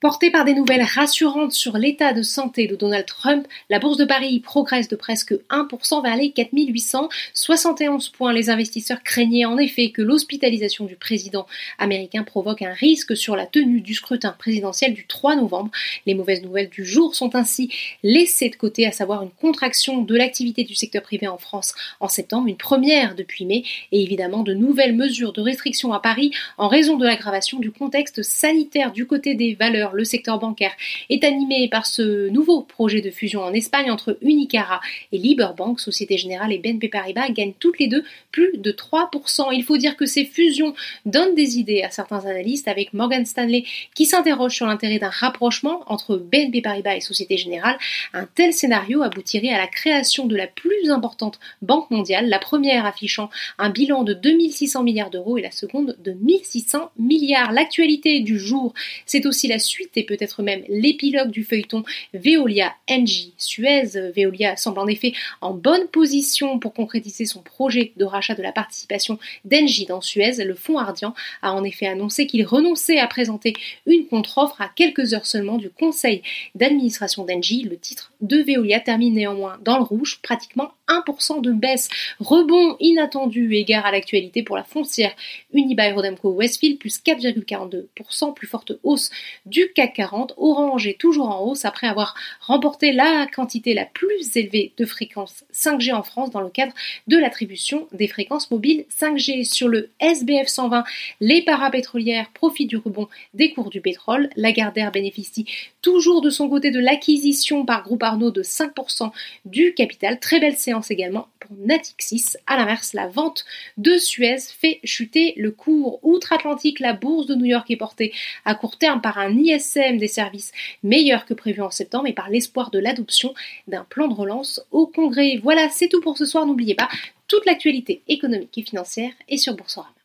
Portée par des nouvelles rassurantes sur l'état de santé de Donald Trump, la bourse de Paris progresse de presque 1% vers les 4871 points. Les investisseurs craignaient en effet que l'hospitalisation du président américain provoque un risque sur la tenue du scrutin présidentiel du 3 novembre. Les mauvaises nouvelles du jour sont ainsi laissées de côté, à savoir une contraction de l'activité du secteur privé en France en septembre, une première depuis mai, et évidemment de nouvelles mesures de restriction à Paris en raison de l'aggravation du contexte sanitaire du côté des valeurs le secteur bancaire est animé par ce nouveau projet de fusion en Espagne entre Unicara et Liberbank. Société Générale et BNP Paribas gagnent toutes les deux plus de 3%. Il faut dire que ces fusions donnent des idées à certains analystes avec Morgan Stanley qui s'interroge sur l'intérêt d'un rapprochement entre BNP Paribas et Société Générale. Un tel scénario aboutirait à la création de la plus importante banque mondiale, la première affichant un bilan de 2600 milliards d'euros et la seconde de 1600 milliards. L'actualité du jour, c'est aussi la suite et peut-être même l'épilogue du feuilleton Veolia NG Suez. Veolia semble en effet en bonne position pour concrétiser son projet de rachat de la participation d'Engie dans Suez. Le fonds Ardian a en effet annoncé qu'il renonçait à présenter une contre-offre à quelques heures seulement du conseil d'administration d'Engie. Le titre de Veolia termine néanmoins dans le rouge, pratiquement 1% de baisse. Rebond inattendu égard à l'actualité pour la foncière Unibail Rodamco Westfield, plus 4,42%, plus forte hausse du CAC 40. Orange est toujours en hausse après avoir remporté la quantité la plus élevée de fréquences 5G en France dans le cadre de l'attribution des fréquences mobiles 5G. Sur le SBF 120, les parapétrolières profitent du rebond des cours du pétrole. Lagardère bénéficie toujours de son côté de l'acquisition par groupe Arnaud de 5% du capital. Très belle séance également pour Natixis. A l'inverse, la vente de Suez fait chuter le cours outre-Atlantique. La bourse de New York est portée à court terme par un ISM des services meilleur que prévu en septembre et par l'espoir de l'adoption d'un plan de relance au Congrès. Voilà, c'est tout pour ce soir. N'oubliez pas, toute l'actualité économique et financière est sur Boursorama.